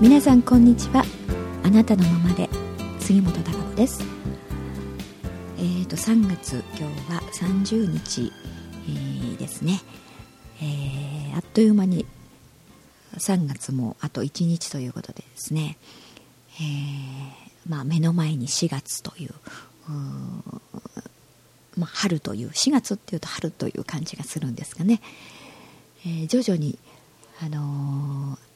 皆さんこんにちは。あなたのままで。杉本孝子です。えーと3月今日は30日、えー、ですね、えー、あっという間に3月もあと1日ということでですね、えー、まあ、目の前に4月というまあ、春という4月っていうと春という感じがするんですがね、えー、徐々に、あのー、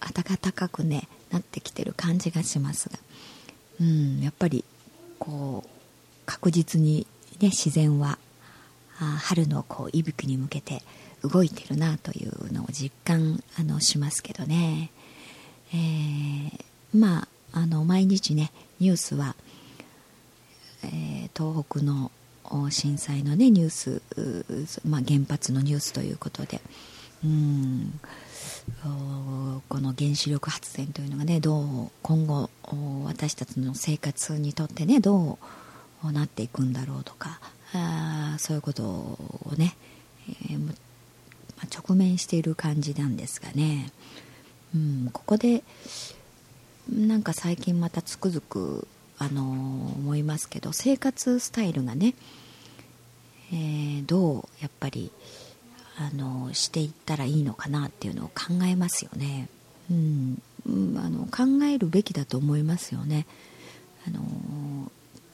暖かく、ね、なってきてる感じがしますが、うん、やっぱりこう確実に、ね、自然は春のこう息吹に向けて動いてるなというのを実感あのしますけどね、えー、まああの毎日ねニュースは、えー、東北の震災の、ね、ニュース、まあ、原発のニュースということで。うん。この原子力発電というのがねどう今後私たちの生活にとってねどうなっていくんだろうとかあそういうことをね、えー、まあ、直面している感じなんですがね、うん、ここでなんか最近またつくづくあの思いますけど生活スタイルがね、えー、どうやっぱりあのしていったらいいのかなっていうのを考えますよね、うん、あの考えるべきだと思いますよね。あの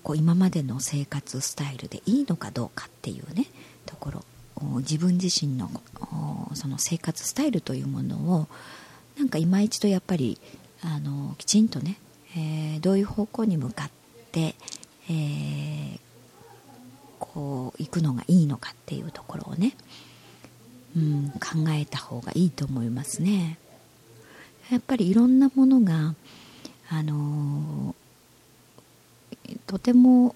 こう今までの生活スタイルでいいのかどうかっていうねところ。自分自身のその生活スタイルというものをなんか今一度やっぱりあのきちんとねえー、どういう方向に向かって、えー、こう行くのがいいのかっていうところをね、うん、考えた方がいいと思いますね。やっぱりいろんなものが、あのー、とても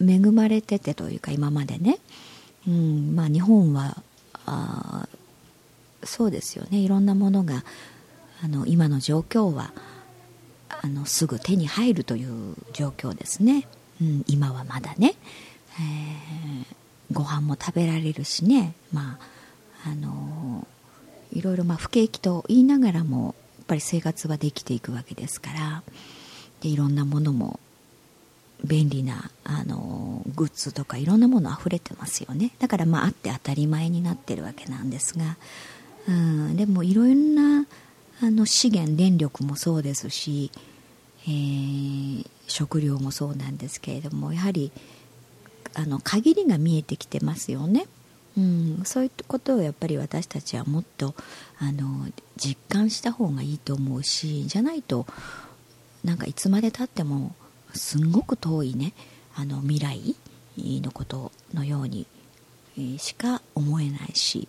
恵まれててというか今までね、うんまあ、日本はあそうですよね。いろんなものがあの今の状況はあのすぐ手に入るという状況ですね、うん、今はまだね、えー、ご飯も食べられるしね。まああのいろいろまあ不景気と言いながらもやっぱり生活はできていくわけですからでいろんなものも便利なあのグッズとかいろんなもの溢れてますよね。だからまああって当たり前になってるわけなんですが、うん、でもいろんなあの資源電力もそうですし、えー、食料もそうなんですけれどもやはりあの限りが見えてきてますよね、うん、そういうことをやっぱり私たちはもっとあの実感した方がいいと思うしじゃないとなんかいつまでたってもすんごく遠いねあの未来のことのようにしか思えないし、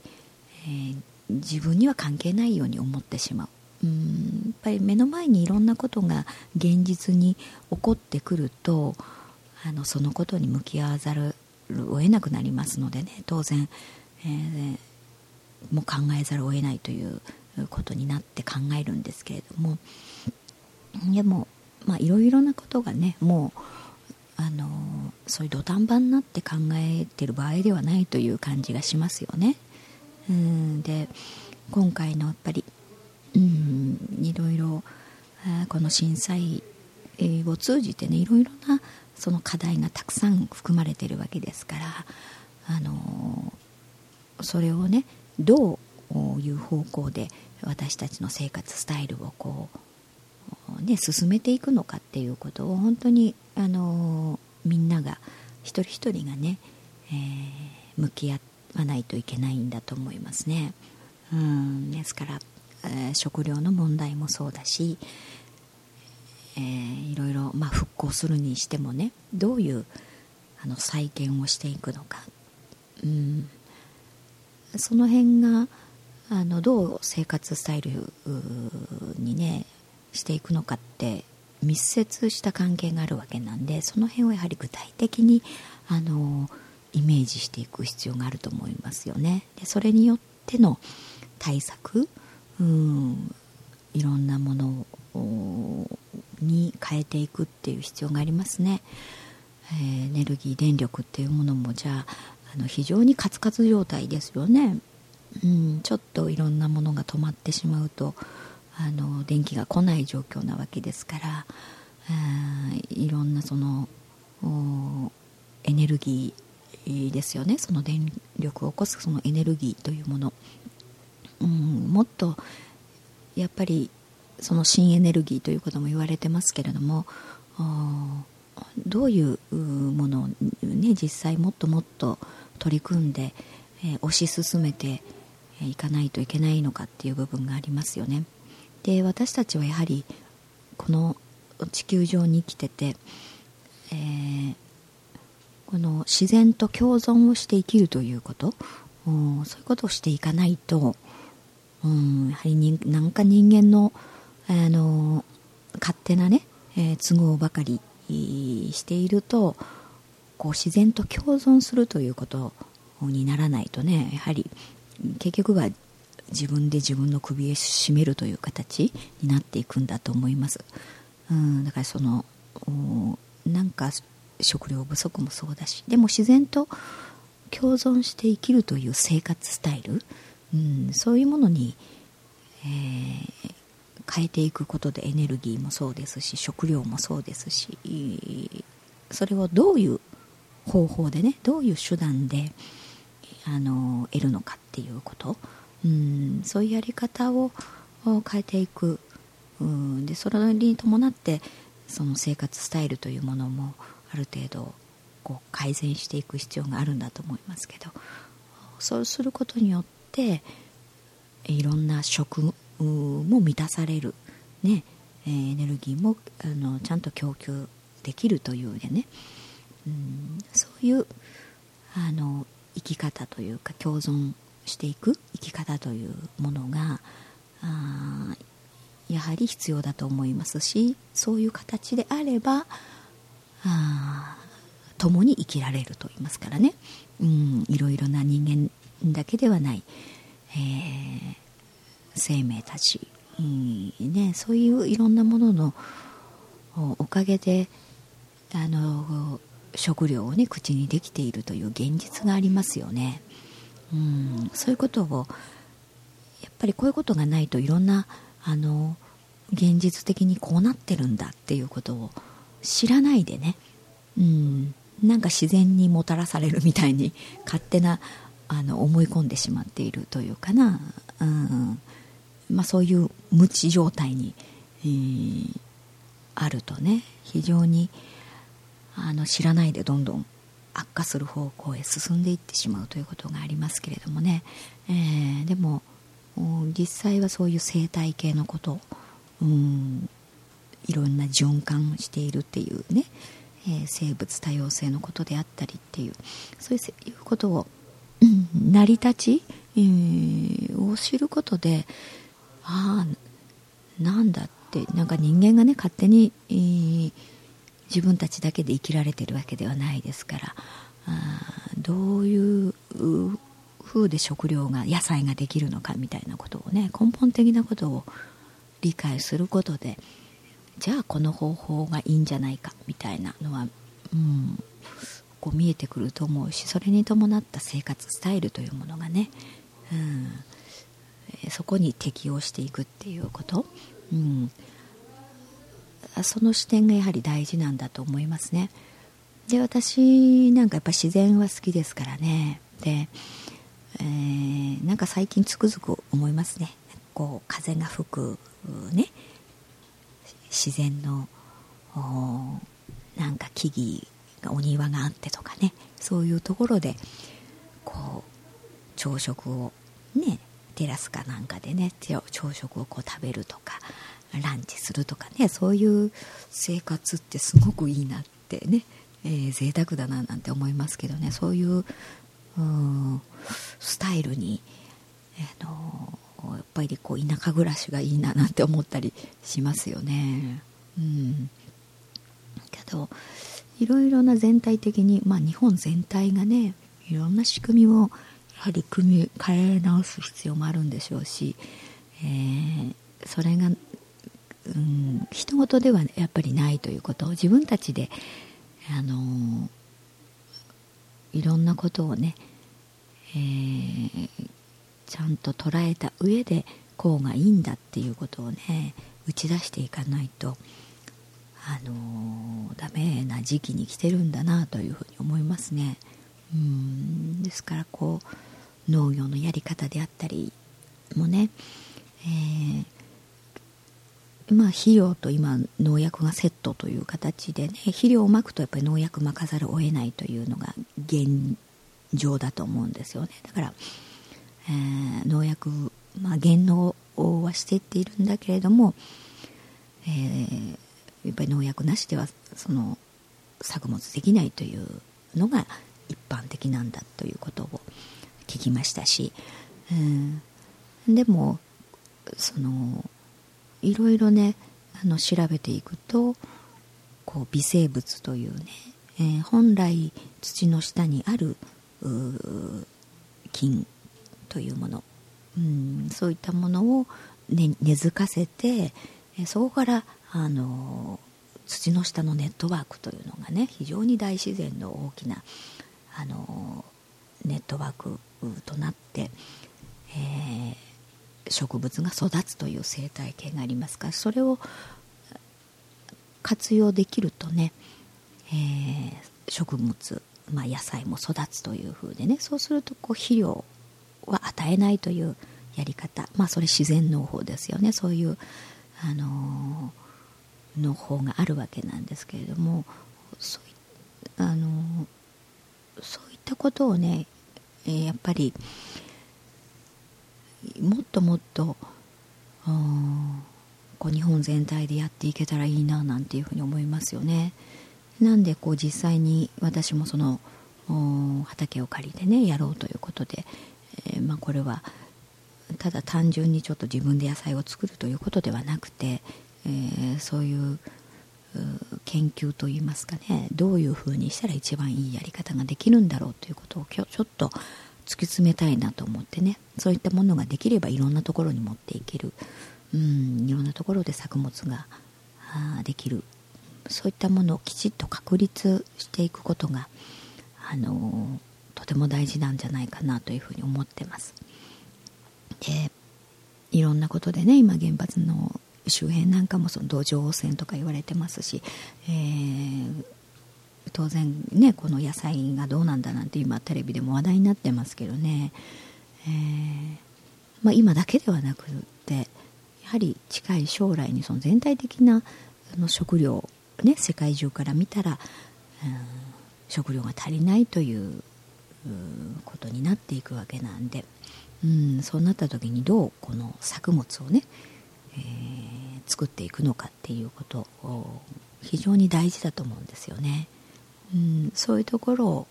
えー、自分には関係ないように思ってしまう。うんやっぱり目の前にいろんなことが現実に起こってくるとあのそのことに向き合わざるを得なくなりますのでね当然、えー、もう考えざるを得ないということになって考えるんですけれどもでもまあいろいろなことがねもうあのそういう土壇場になって考えてる場合ではないという感じがしますよね。うんで今回のやっぱりうんいろいろこの震災を通じてねいろいろなその課題がたくさん含まれているわけですからあのそれをねどういう方向で私たちの生活スタイルをこう、ね、進めていくのかっていうことを本当にあのみんなが一人一人がね、えー、向き合わないといけないんだと思いますね。うんですからえー、食料の問題もそうだし、えー、いろいろ、まあ、復興するにしてもねどういうあの再建をしていくのか、うん、その辺があのどう生活スタイルにねしていくのかって密接した関係があるわけなんでその辺をやはり具体的にあのイメージしていく必要があると思いますよね。でそれによっての対策うんいろんなものをに変えていくっていう必要がありますね、えー、エネルギー電力っていうものもじゃああの非常にカツカツ状態ですよね、うん、ちょっといろんなものが止まってしまうとあの電気が来ない状況なわけですからいろんなそのエネルギーですよね。その電力を起こすそのエネルギーというもの、うん、もっとやっぱりその新エネルギーということも言われてますけれどもどういうものを、ね、実際もっともっと取り組んで、えー、推し進めていかないといけないのかっていう部分がありますよね。で私たちはやはりこの地球上に生きてて、えー、この自然と共存をして生きるということそういうことをしていかないと、うん、やはりになんか人間の、あの勝手なね、えー、都合ばかりしているとこう自然と共存するということにならないとねやはり結局は自分で自分の首を絞めるという形になっていくんだと思います、うん、だからそのなんか食料不足もそうだしでも自然と共存して生きるという生活スタイル、うん、そういうものに、えー、変えていくことでエネルギーもそうですし食料もそうですしそれをどういう方法でねどういう手段であの得るのかっていうこと。うんそういうやり方を変えていく。うんでそれに伴ってその生活スタイルというものもある程度こう改善していく必要があるんだと思いますけどそうすることによっていろんな食も満たされる、ね。えエネルギーもあのちゃんと供給できるというでね、うん、そういうあの生き方というか共存していく生き方というものがあやはり必要だと思いますしそういう形であればあ共に生きられると言いますからね、うん、いろいろな人間だけではない、えー生命たち、ね、そういういろんなもののおかげであの食料を、ね、口にできているという現実がありますよね。うん、そういうことをやっぱりこういうことがないといろんなあの現実的にこうなってるんだっていうことを知らないでね、うん、なんか自然にもたらされるみたいに勝手なあの思い込んでしまっているというかな、うん、まあ、そういう無知状態に、えー、あるとね非常にあの知らないでどんどん悪化する方向へ進んでいってしまうということがありますけれどもね、えー、でも実際はそういう生態系のことうんいろんな循環をしているっていうね、えー、生物多様性のことであったりっていうそういうことを、うん、成り立ち、えー、を知ることでああなんだってなんか人間がね勝手に、えー、自分たちだけで生きられてるわけではないですからあどういう風で食料が野菜ができるのかみたいなことをね根本的なことを理解することでじゃあこの方法がいいんじゃないかみたいなのは、うん、こう見えてくると思うしそれに伴った生活スタイルというものがね、うん、そこに適応していくっていうこと、うん、その視点がやはり大事なんだと思いますね。で私なんかやっぱ自然は好きですからね。で、えー、なんか最近つくづく思いますね。こう風が吹くね。自然のなんか木々がお庭があってとかね。そういうところでこう朝食をねテラスかなんかでね朝食をこう食べるとかランチするとかねそういう生活ってすごくいいなってね、えー、贅沢だななんて思いますけどねそういうスタイルに、えー、のやっぱりこう田舎暮らしがいいななんて思ったりしますよね。うん、けどいろいろな全体的に、まあ、日本全体がねいろんな仕組みをはり組み変え直す必要もあるんでしょうし、えー、それが、うん、人事ではやっぱりないということを自分たちで、あのー、いろんなことをね、えー、ちゃんと捉えた上でこうがいいんだっていうことをね打ち出していかないとあのー、ダメな時期に来てるんだなというふうに思いますね。うん。ですからこう農業のやり方であったりもね、えー、まあ肥料と今農薬がセットという形でね肥料をまくとやっぱり農薬まかざるを得ないというのが現状だと思うんですよね。だから、えー、農薬、まあ、減農はしていっているんだけれども、えー、やっぱり農薬なしではその作物できないというのが般的なんだということを聞きましたし、うん、でもそのいろいろねあの調べていくとこう微生物というね、えー、本来土の下にある菌というもの、うん、そういったものを、ね、根付かせてそこからあの土の下のネットワークというのがね非常に大自然の大きなあのネットワークとなって、えー、植物が育つという生態系がありますからそれを活用できるとね、えー、植物、まあ、野菜も育つというふうでねそうするとこう肥料は与えないというやり方まあそれ自然農法ですよね。そういうあのー、農法があるわけなんですけれどもそういあのーそういったことをね、えー、やっぱりもっともっとこう日本全体でやっていけたらいいななんていうふうに思いますよね。なんでこう実際に私もその畑を借りてねやろうということで、えー、まあ、これはただ単純にちょっと自分で野菜を作るということではなくて、えー、そういう研究といいますかねどういうふうにしたら一番いいやり方ができるんだろうということを今日ちょっと突き詰めたいなと思ってねそういったものができればいろんなところに持っていけるうんいろんなところで作物ができるそういったものをきちっと確立していくことがあのとても大事なんじゃないかなというふうに思ってます。でいろんなことでね今原発の周辺なんかもその土壌汚染とか言われてますし、えー、当然ねこの野菜がどうなんだなんて今テレビでも話題になってますけどね、えー、まあ、今だけではなくてやはり近い将来にその全体的なの食料、ね、世界中から見たら、うん、食料が足りないということになっていくわけなんで、うん、そうなった時にどうこの作物をね、作っていくのかっていうことを非常に大事だと思うんですよね。うん、そういうところ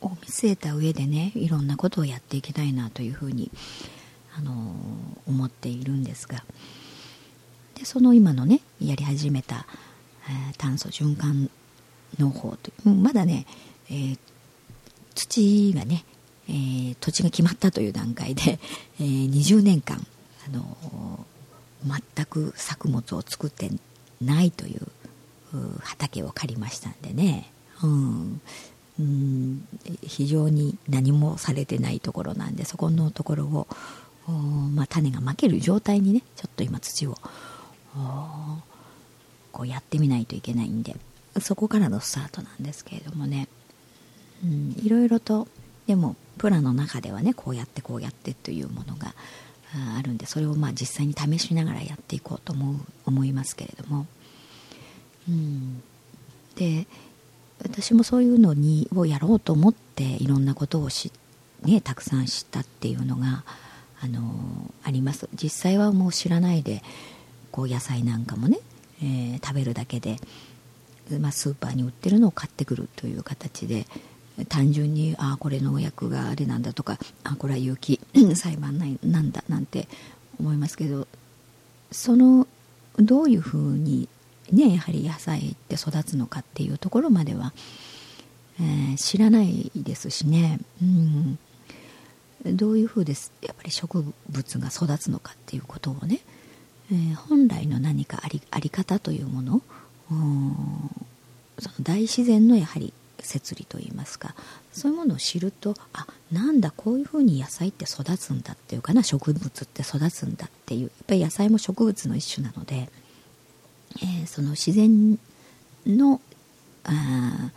を見据えた上でねいろんなことをやっていきたいなというふうに、あの思っているんですがでその今のねやり始めた、えー、炭素循環農法という、まだね、えー、土がね、えー、土地が決まったという段階で、えー、20年間、あの全く作物を作ってないという畑を借りましたんでね、うん、うん、非常に何もされてないところなんでそこのところを、まあ、種がまける状態にねちょっと今土をこうやってみないといけないんでそこからのスタートなんですけれどもね、うん、いろいろとでもプランの中ではねこうやってこうやってというものがあるんでそれをまあ実際に試しながらやっていこうと思う思いますけれども、うん、で私もそういうのにをやろうと思っていろんなことをし、ね、たくさん知ったっていうのがあのあります。実際はもう知らないでこう野菜なんかもね、えー、食べるだけで、まあ、スーパーに売ってるのを買ってくるという形で単純にあこれ農薬があれなんだとかあこれは有機栽培なんだなんて思いますけどそのどういうふうにねやはり野菜って育つのかっていうところまでは、えー、知らないですしね、うん、どういうふうですやっぱり植物が育つのかっていうことをね、えー、本来の何かありあり方というものその大自然のやはり摂理といいますかそういうものを知るとあなんだこういうふうに野菜って育つんだっていうかな植物って育つんだっていうやっぱり野菜も植物の一種なので、えー、その自然のあ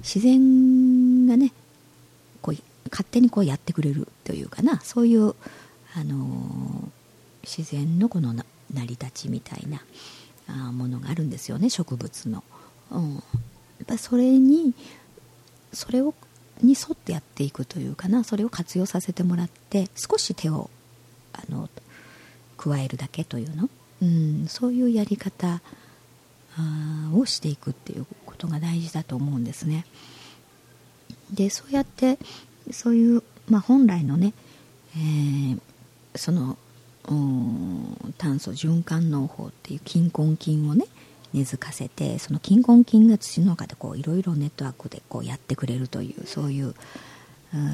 自然がねこう勝手にこうやってくれるというかなそういう、あのー、自然のこの成り立ちみたいなあものがあるんですよね植物の。うん、やっぱそれにそれをに沿ってやっていくというかなそれを活用させてもらって少し手をあの加えるだけというの、うん、そういうやり方をしていくっていうことが大事だと思うんですね。でそうやってそういう、まあ、本来のね、えー、その炭素循環農法っていう菌根菌をね根付かせてその菌根菌が土の中でいろいろネットワークでこうやってくれるというそういう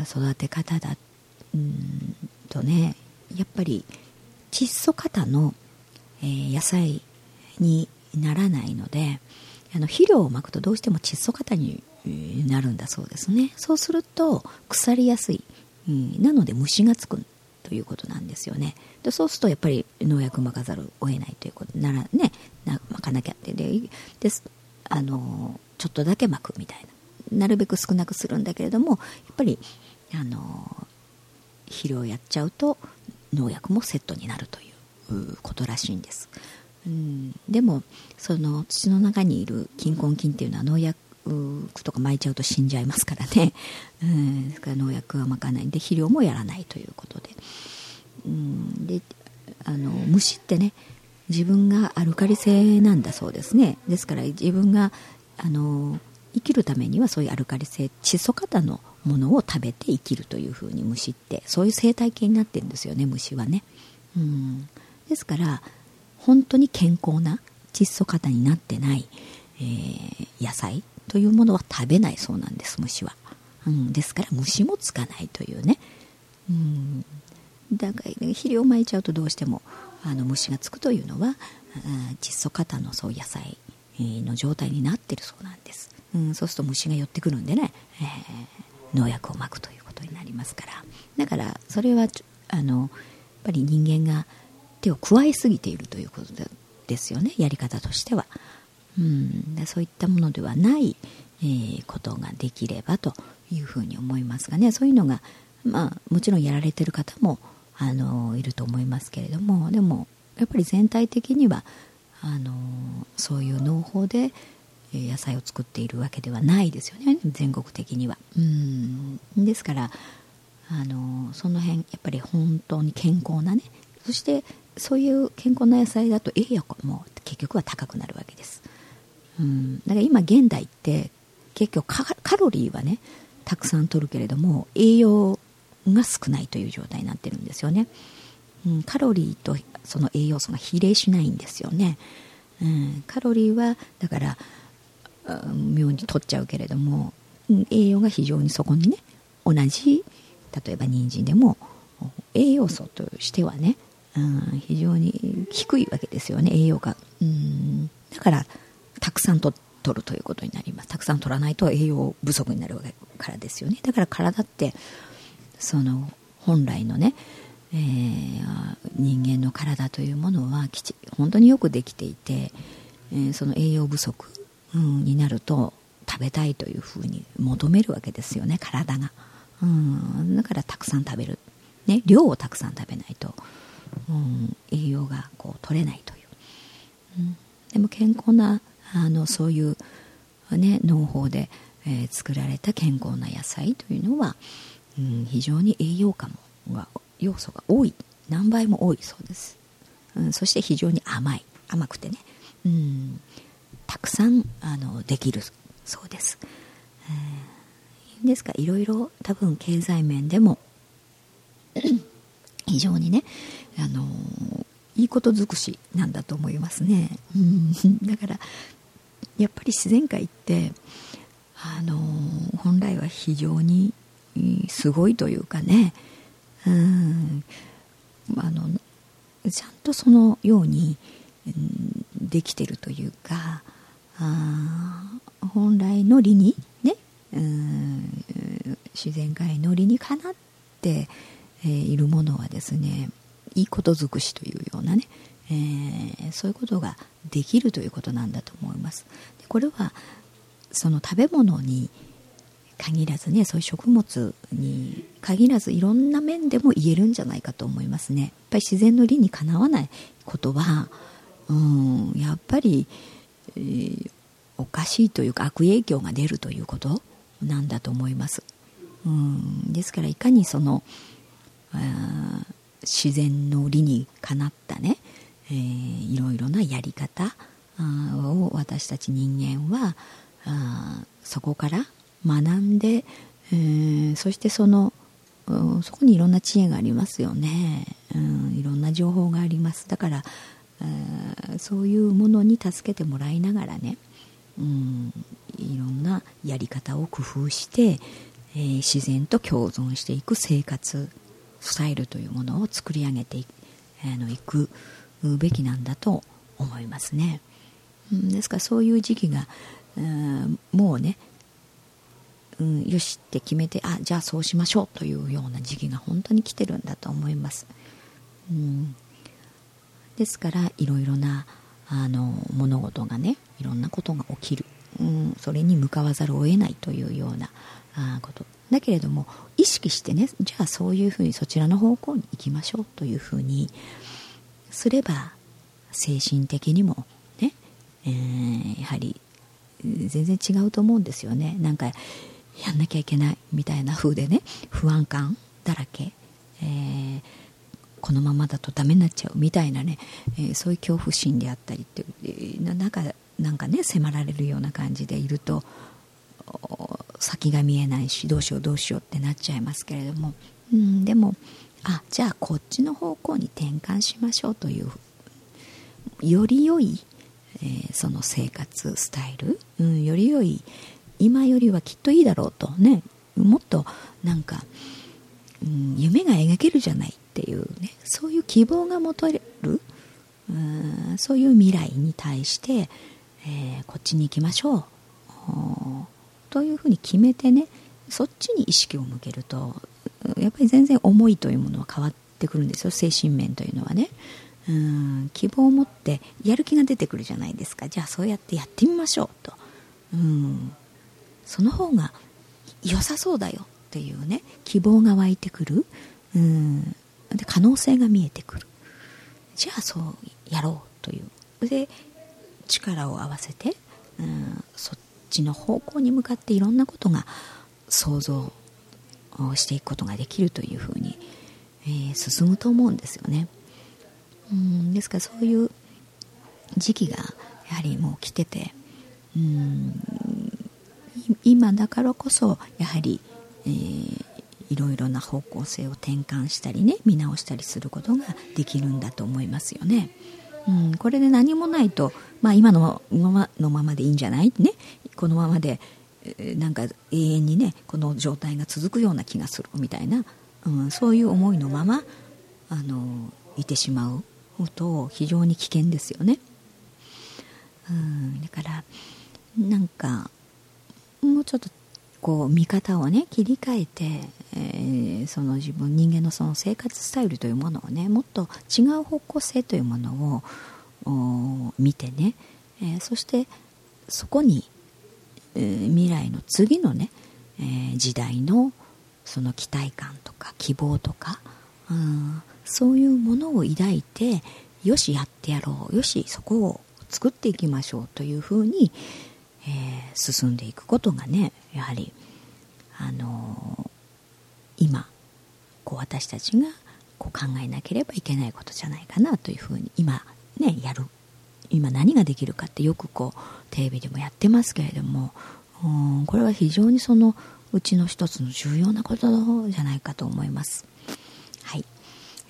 育て方だうんとねやっぱり窒素型の、えー、野菜にならないのであの肥料をまくとどうしても窒素型になるんだそうですね。そうすると腐りやすい、うん、なので虫がつくということなんですよね。でそうするとやっぱり農薬まかざるを得ないということならねなまかなきゃって。でであのちょっとだけまくみたいな。なるべく少なくするんだけれどもやっぱりあの肥料やっちゃうと農薬もセットになるということらしいんです、うん、でもその土の中にいる菌根菌っていうのは農薬とか撒いちゃうと死んじゃいますからね、うん、ですから農薬はまかない。で肥料もやらないということで,、うん、であの虫ってね自分がアルカリ性なんだそうですね。ですから自分があの生きるためにはそういうアルカリ性窒素型のものを食べて生きるというふうに虫ってそういう生態系になってるんですよね虫はね、うん、ですから本当に健康な窒素型になってない、えー、野菜というものは食べないそうなんです虫は、うん、ですから虫もつかないというね、うん、だから肥料をまいちゃうとどうしてもあの虫がつくというのは窒素型のそう野菜の状態になってるそうなんです、うん、そうすると虫が寄ってくるんでね、えー、農薬をまくということになりますから。だからそれはあのやっぱり人間が手を加えすぎているということですよねやり方としては。うん、そういったものではない、えー、ことができればというふうに思いますがね。そういうのが、まあ、もちろんやられてる方もあのいると思いますけれどもでもやっぱり全体的にはあのそういう農法で野菜を作っているわけではないですよね全国的には。うんですからあのその辺やっぱり本当に健康なねそしてそういう健康な野菜だと栄養も結局は高くなるわけです。うん、だから今現代って結局カロリーはねたくさん取るけれども栄養が少ないという状態になってるんですよね、うん、カロリーとその栄養素が比例しないんですよね、うん、カロリーはだから、うん、妙に取っちゃうけれども、うん、栄養が非常にそこにね同じ例えば人参でも栄養素としてはね、うん、非常に低いわけですよね栄養が、うん、だからたくさんと取るということになります。たくさん取らないと栄養不足になるわけからですよね。だから体ってその本来のね、えー、人間の体というものはきち本当によくできていて、えー、その栄養不足、うん、になると食べたいというふうに求めるわけですよね体が、うん、だからたくさん食べる、ね、量をたくさん食べないと、うん、栄養がこう取れないという、うん、でも健康なあのそういう、ね、農法で、えー、作られた健康な野菜というのは、うん、非常に栄養価もが要素が多い。何倍も多いそうです、うん、そして非常に甘い。甘くてね、うん、たくさんあのできるそうです、えー、ですか？らいろいろ多分経済面でも 非常にねあのいいこと尽くしなんだと思いますね、うん、だからやっぱり自然界ってあの本来は非常にすごいというかね。うん。あのちゃんとそのように、うん、できてるというかあ本来の理にねうん自然界の理にかなって、えー、いるものはですねいいこと尽くしというようなね、えー、そういうことができるということなんだと思います。でこれはその食べ物に限らずねそういう食物に限らずいろんな面でも言えるんじゃないかと思いますね。やっぱり自然の理にかなわないことはうんやっぱり、えー、おかしいというか悪影響が出るということなんだと思います。うんですからいかにその自然の理にかなったね、えー、いろいろなやり方を私たち人間はあそこから学んで、えー、そしてそのそこにいろんな知恵がありますよね、うん、いろんな情報があります。だから、えー、そういうものに助けてもらいながらね、うん、いろんなやり方を工夫して、えー、自然と共存していく生活スタイルというものを作り上げてい,、あのいくべきなんだと思いますね、うん、ですからそういう時期が、うん、もうねうん、よしって決めてあじゃあそうしましょうというような時期が本当に来てるんだと思います、うん、ですからいろいろなあの物事がねいろんなことが起きる、うん、それに向かわざるを得ないというようなあこと。だけれども意識してねじゃあそういうふうにそちらの方向に行きましょうというふうにすれば精神的にもね、えー、やはり全然違うと思うんですよね。なんかやんなきゃいけないみたいな風でね不安感だらけ、えー、このままだとダメになっちゃうみたいなね、えー、そういう恐怖心であったりってなんかなんかね迫られるような感じでいると先が見えないしどうしようどうしようってなっちゃいますけれども、うん、でもあじゃあこっちの方向に転換しましょうというより良い、えー、その生活スタイル、うん、より良い今よりはきっといいだろうとね。もっとなんか、うん、夢が描けるじゃないっていうね。そういう希望が持たれる。うんそういう未来に対して、えー、こっちに行きましょう。というふうに決めてねそっちに意識を向けるとやっぱり全然思いというものは変わってくるんですよ。精神面というのはね。うん希望を持ってやる気が出てくるじゃないですか。じゃあそうやってやってみましょうと。うん。その方が良さそうだよっていうね希望が湧いてくる。うん。で可能性が見えてくる。じゃあそうやろうという。で力を合わせてうんそっちの方向に向かっていろんなことが想像をしていくことができるというふうに、えー、進むと思うんですよね。うん。ですからそういう時期がやはりもう来ててうん。今だからこそやはり、えー、いろいろな方向性を転換したりね見直したりすることができるんだと思いますよね。うん、これで何もないと、まあ、今のままのままでいいんじゃない？ねこのままでえなんか永遠にねこの状態が続くような気がするみたいな、うん、そういう思いのままあのいてしまうと非常に危険ですよね。うん、だからなんかもうちょっとこう見方をね切り替えて、えー、その自分人間のその生活スタイルというものをねもっと違う方向性というものを見てね、えー、そしてそこに、えー、未来の次のね、え時代のその期待感とか希望とか、うん、そういうものを抱いてよしやってやろうよしそこを作っていきましょうというふうに、えー、進んでいくことがねやはり、あのー、今こう私たちがこう考えなければいけないことじゃないかなというふうに今ねやる。今何ができるかってよくこうテレビでもやってますけれどもうんこれは非常にそのうちの一つの重要なことじゃないかと思います。はい、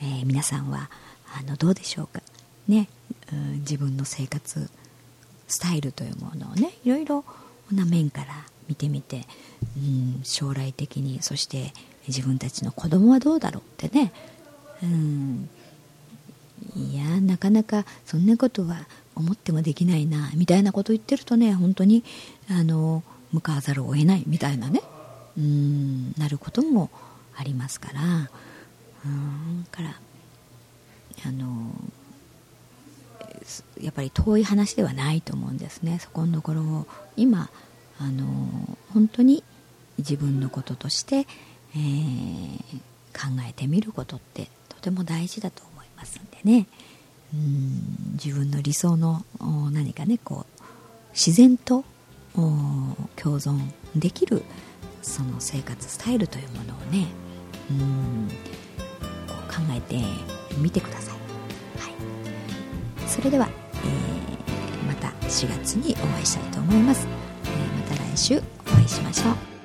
えー、皆さんはあのどうでしょうか。ね、うん、自分の生活スタイルというものをねいろいろな面から見てみて、うん、将来的にそして自分たちの子供はどうだろうってね、うん、いやなかなかそんなことは思ってもできないなみたいなこと言ってるとね本当にあの向かわざるを得ないみたいなね。うんなることもありますから。ううんからあのやっぱり遠い話ではないと思うんですね。そこのところを今あの本当に自分のこととして、えー、考えてみることってとても大事だと思いますんでね。うん自分の理想の何かねこう自然と共存できるその生活スタイルというものをねうん考えてみてくださ、い、それでは、えー、また4月にお会いしたいと思います、えー、また来週お会いしましょう。